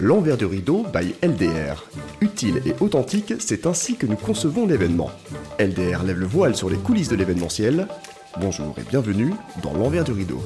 L'envers du rideau by LDR. Utile et authentique, c'est ainsi que nous concevons l'événement. LDR lève le voile sur les coulisses de l'événementiel. Bonjour et bienvenue dans l'envers du rideau.